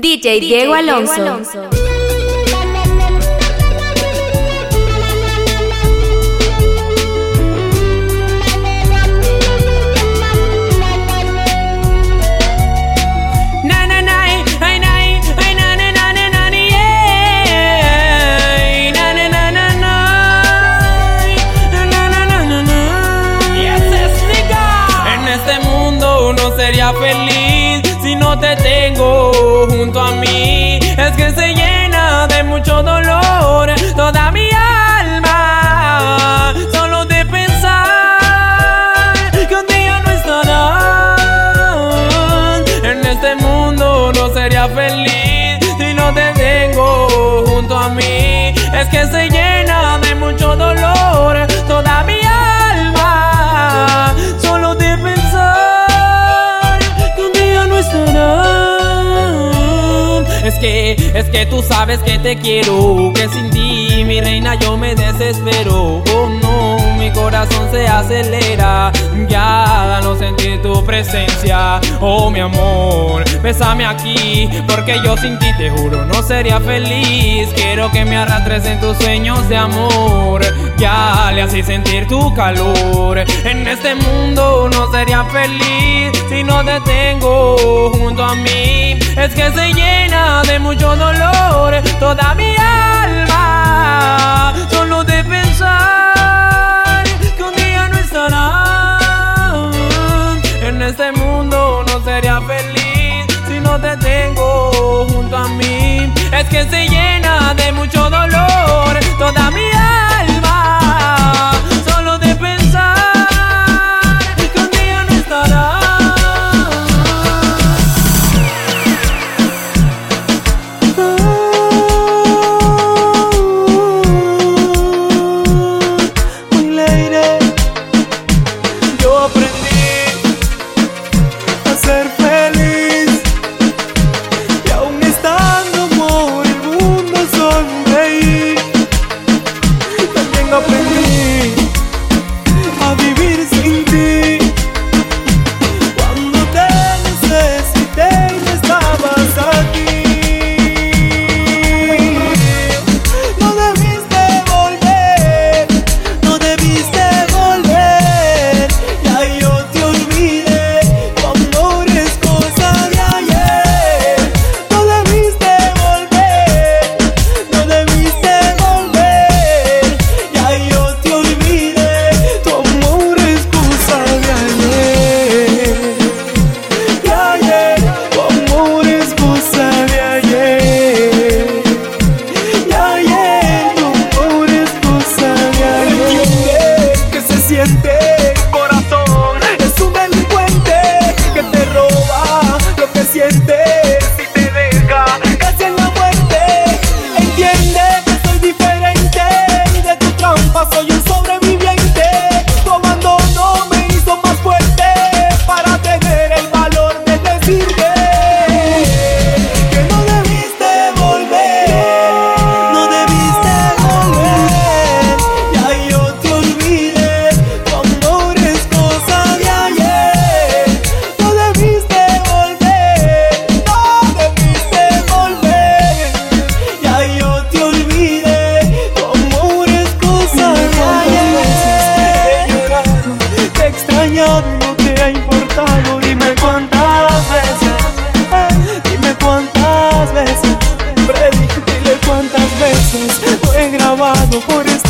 DJ, DJ Diego Alonso. Diego Alonso. es que tú sabes que te quiero, que sin ti, mi reina, yo me desespero. Oh, no mi corazón se acelera. Ya no sentir tu presencia, oh mi amor, bésame aquí, porque yo sin ti te juro no sería feliz. Quiero que me arrastres en tus sueños de amor, ya le así sentir tu calor. En este mundo no sería feliz si no te tengo junto a mí. Es que se llena de mucho dolor toda mi alma solo de pensar que un día no estará. En este mundo no sería feliz si no te tengo junto a mí. Es que se llena de mucho dolor toda todavía. no coração.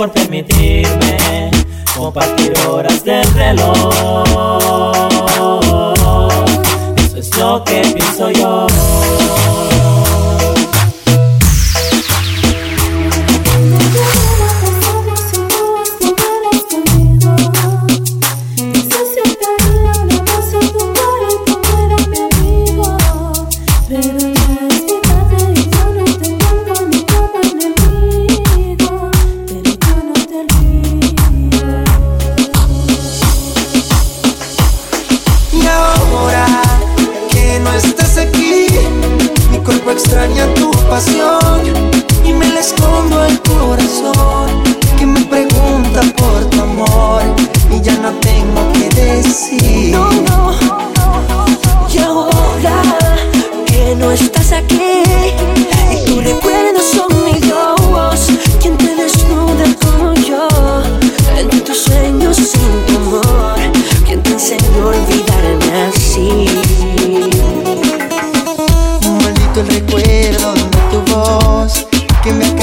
Por permitirme que me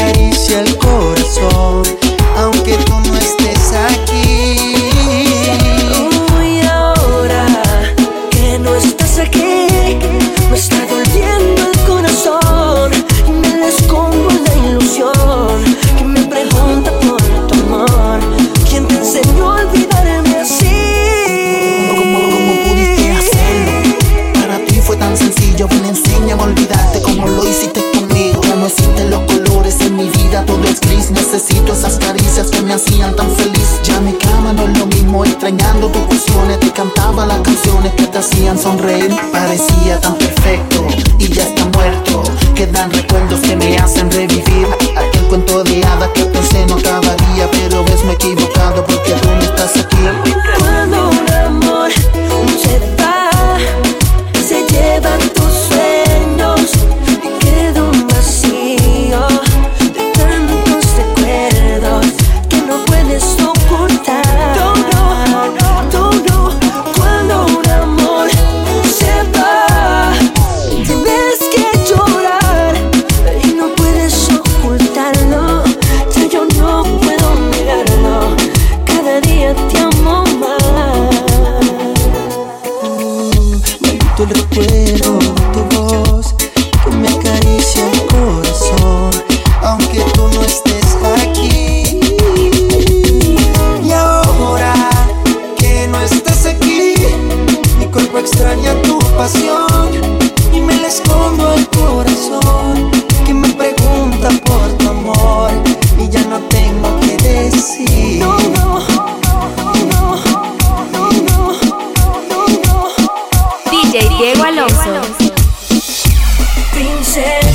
Princesa,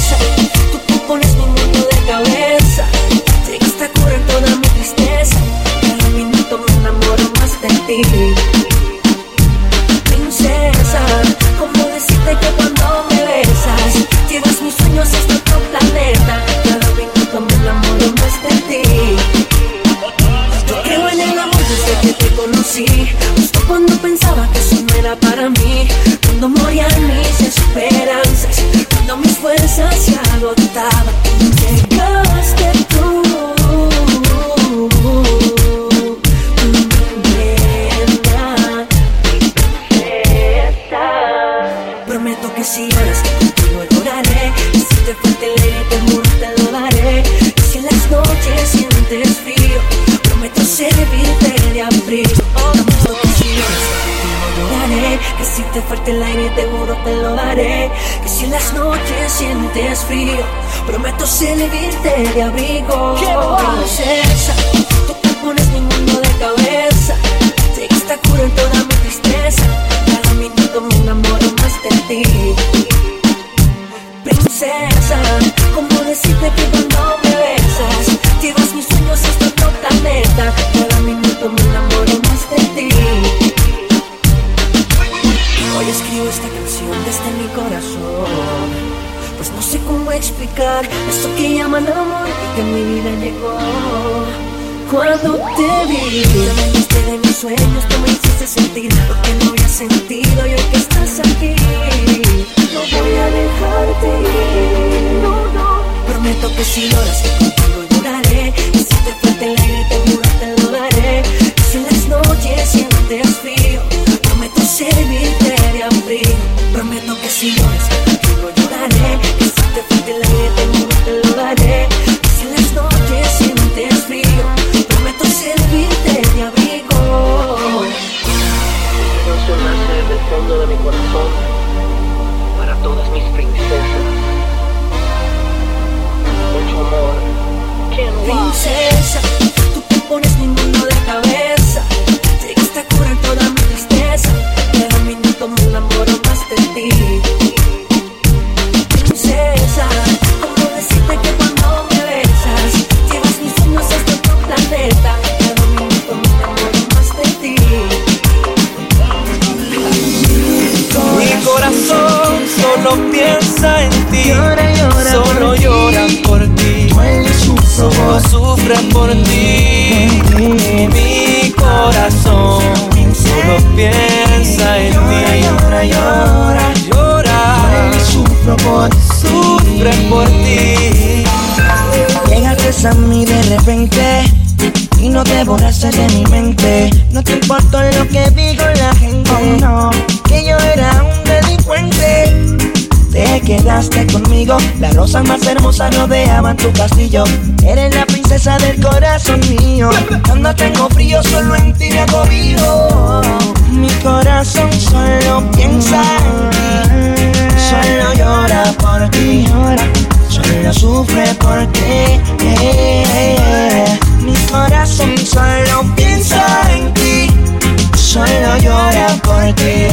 Que si en las noches sientes frío Prometo servirte de abrigo. Princesa, tú te pones mi mundo de cabeza. Sé que está cura en toda mi tristeza. Cada minuto me enamoro más de ti. Princesa, ¿cómo decirte que cuando me besas Llevas mis sueños hasta otro planeta explicar Esto que llaman amor y que mi vida llegó. Cuando te vi Te veniste de mis sueños, tú me hiciste sentir Lo que no había sentido y hoy que estás aquí No voy a dejarte ir, no, no Prometo que si lloras contigo lloraré. Y si te falta el aire te juro te lo daré. Y si en las noches sientes frío Prometo servirte de abrigo. Prometo que si lloras A mí de repente y no te borraste de mi mente. No te importó lo que dijo la gente. Oh, no, que yo era un delincuente. Te quedaste conmigo, las rosas más hermosas rodeaban tu castillo. Eres la princesa del corazón mío. Cuando tengo frío, solo en ti me acobijo. Mi corazón solo piensa en ti. Solo llora por ti. Solo sufre por ti. Mi corazón solo piensa en ti. Solo llora por ti.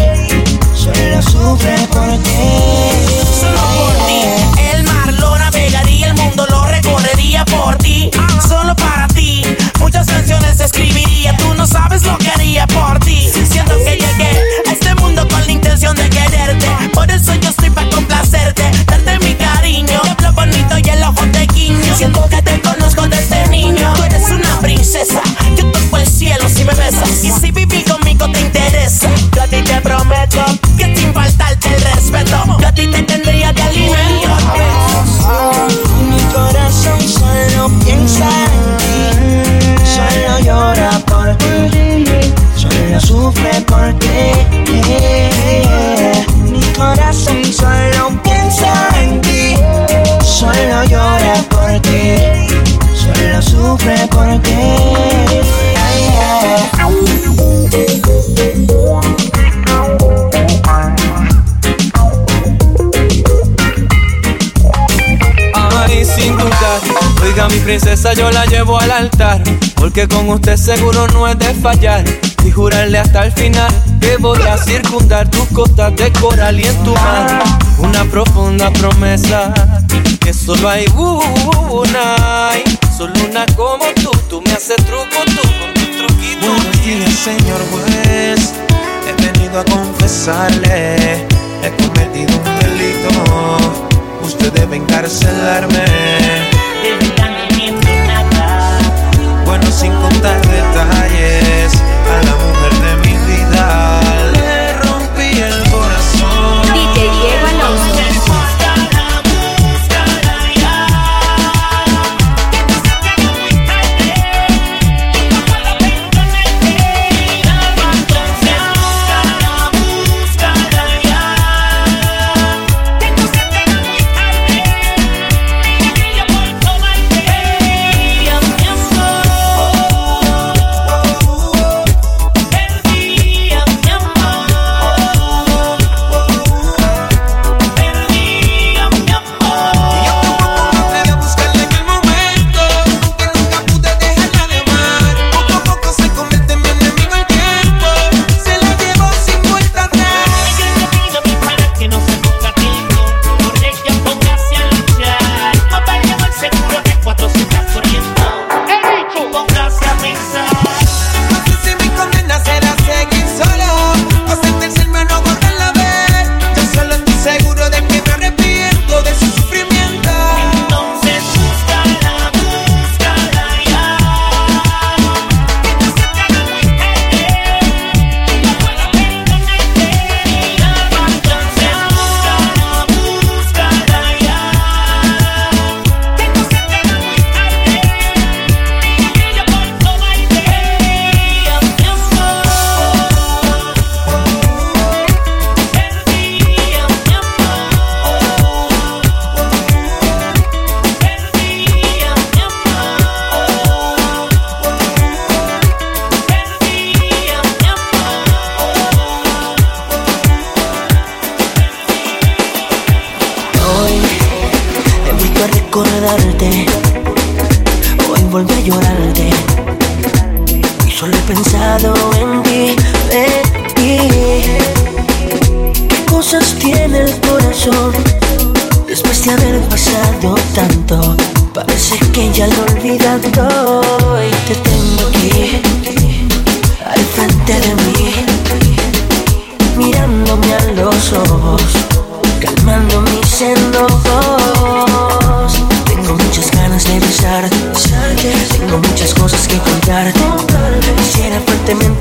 Solo sufre por ti. Solo por ti, el mar lo navegaría, el mundo lo recorrería por ti. Solo para ti, muchas canciones escribiría. Tú no sabes lo que haría por ti. Siento que llegué yo la llevo al altar. Porque con usted seguro no es de fallar. Y jurarle hasta el final que voy a circundar tus costas de coral y en tu mar. Una profunda promesa que solo hay una. y Solo una como tú. Tú me haces truco, tú con tus truquitos. Buenos días, señor juez. He venido a confesarle. He cometido un delito. Usted debe encarcelarme. Sin contar detalles,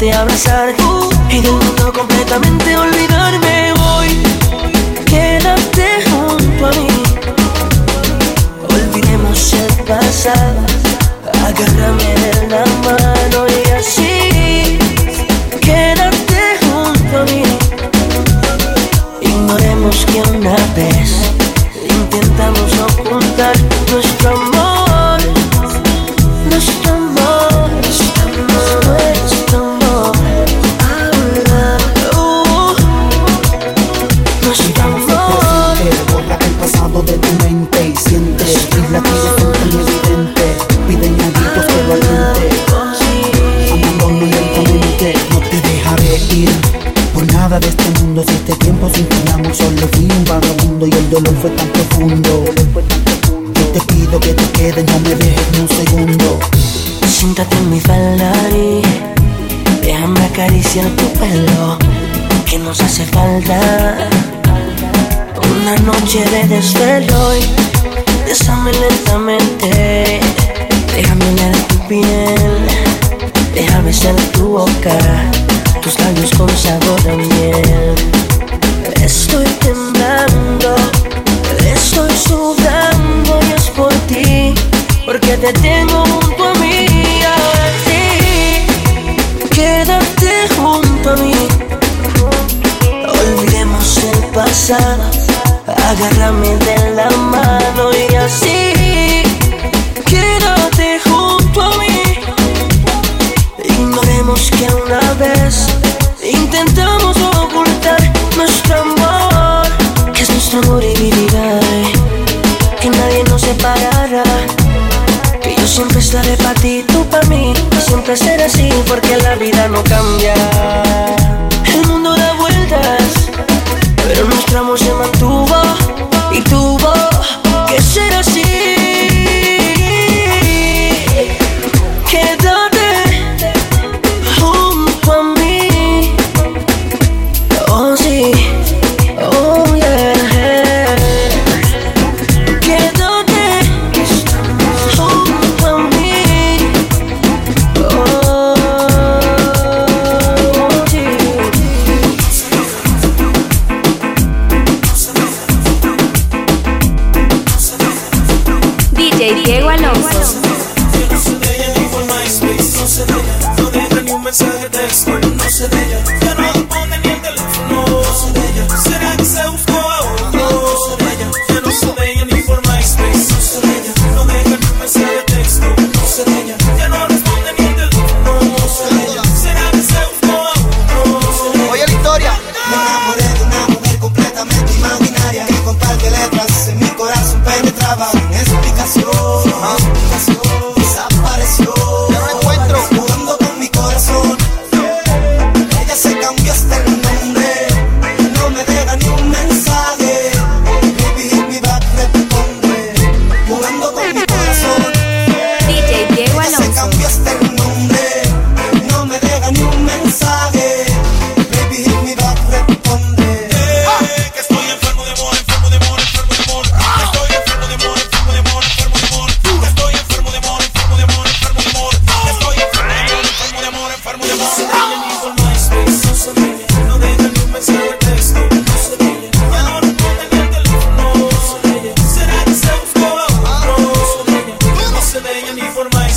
abrazar uh, y del mundo completamente olvidarme. Déjame acariciar tu pelo, que nos hace falta una noche de desvelo y bésame lentamente, déjame oler tu piel, déjame besar tu boca, tus labios con sabor a miel. Estoy temblando, estoy sudando y es por ti, porque te tengo junto a mami. Olvidemos el pasado, agárrame de la mano y así quédate junto a mí. Ignoremos que una vez intentamos ocultar nuestro amor, que es nuestro amor y vivirá, eh, que nadie nos separará. Que yo siempre estaré para ti, tú para mí, y siempre será así porque la vida no cambia. uniforme.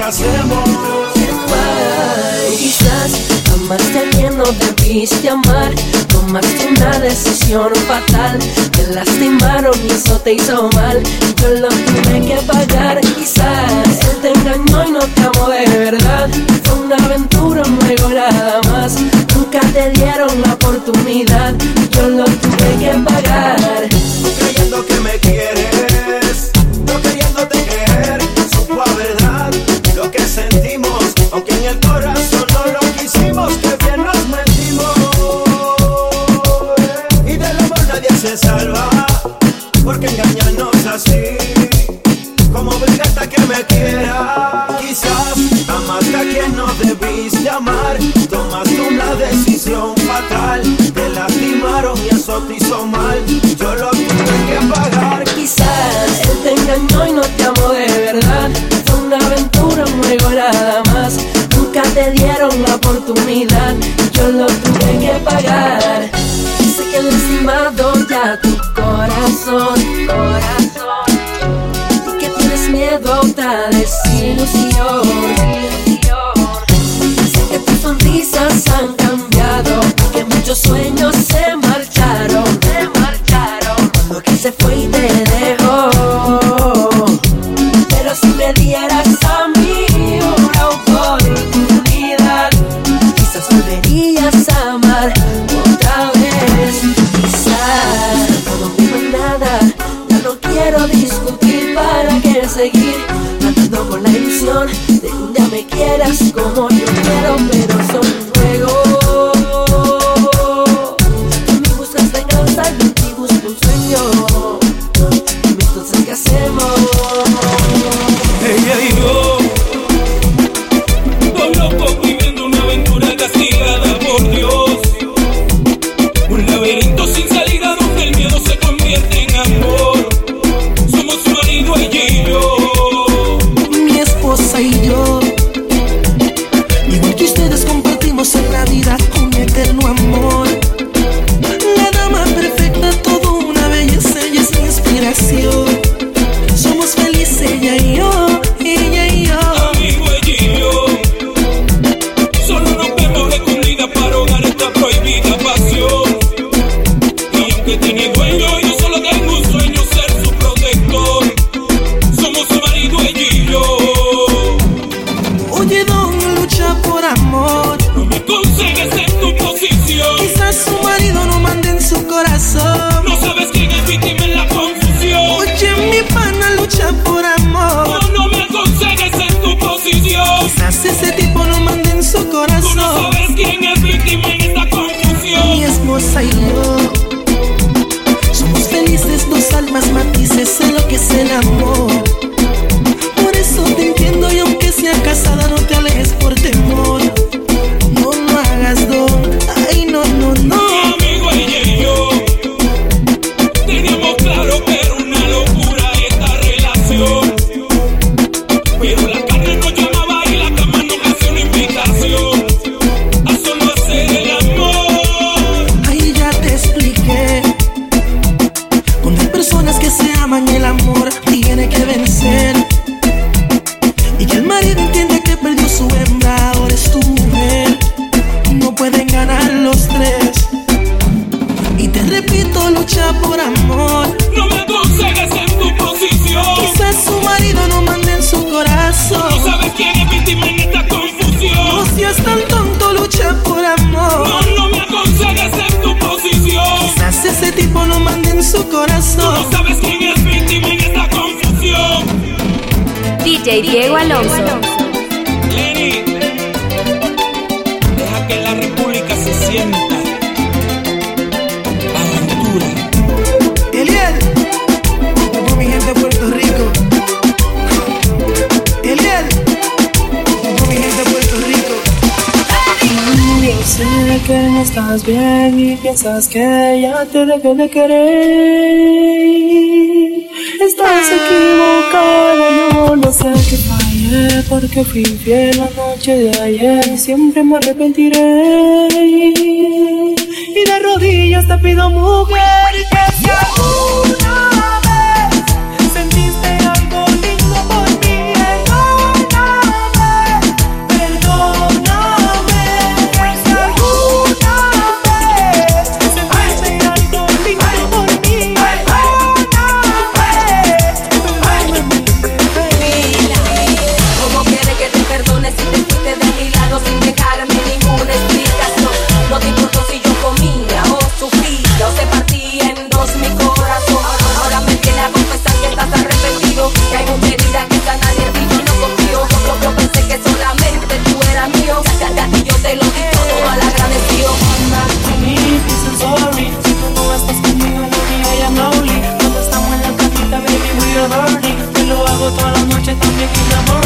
Quizás no debiste amar. Tomaste una decisión fatal. Te lastimaron y eso te hizo mal. Y yo lo tuve que pagar. Quizás él te engañó y no te amó de verdad. Fue una aventura, un juego nada más. Nunca te dieron la oportunidad. Y yo lo tuve que pagar. creyendo que me quieres, no queriéndote creer, nadie salva, porque engañarnos así, como obligarte a que me quiera. Quizás amaste a quien no debiste amar, tomaste una decisión fatal, te lastimaron y eso te hizo mal. Yo lo tuve que pagar. Quizás él te engañó y no te amó de verdad. Fue una aventura, un juego nada más. Nunca te dieron la oportunidad. Yo lo tuve que pagar. Ya tu corazón, corazón. Y que tienes miedo a otra desilusión. Sé que tus sonrisas han cambiado. Que muchos sueños se marcharon, se marcharon. Cuando que se fue y te día me quieras como yo quiero, pero consigues en tu posición. Quizás su marido no mande en su corazón. No sabes quién es víctima en la confusión. Oye, mi pana lucha por amor. No, no me consigues en tu posición. Quizás ese tipo no mande en su Tú no corazón. sabes quién es víctima en esta Mi confusión. esposa y yo somos felices, dos almas matices en lo que es el amor. Estás bien y piensas que ya te dejé de querer. Estás equivocada, yo no sé que fallé porque fui infiel la noche de ayer siempre me arrepentiré. Y de rodillas te pido mujer que si hago toda la noche también y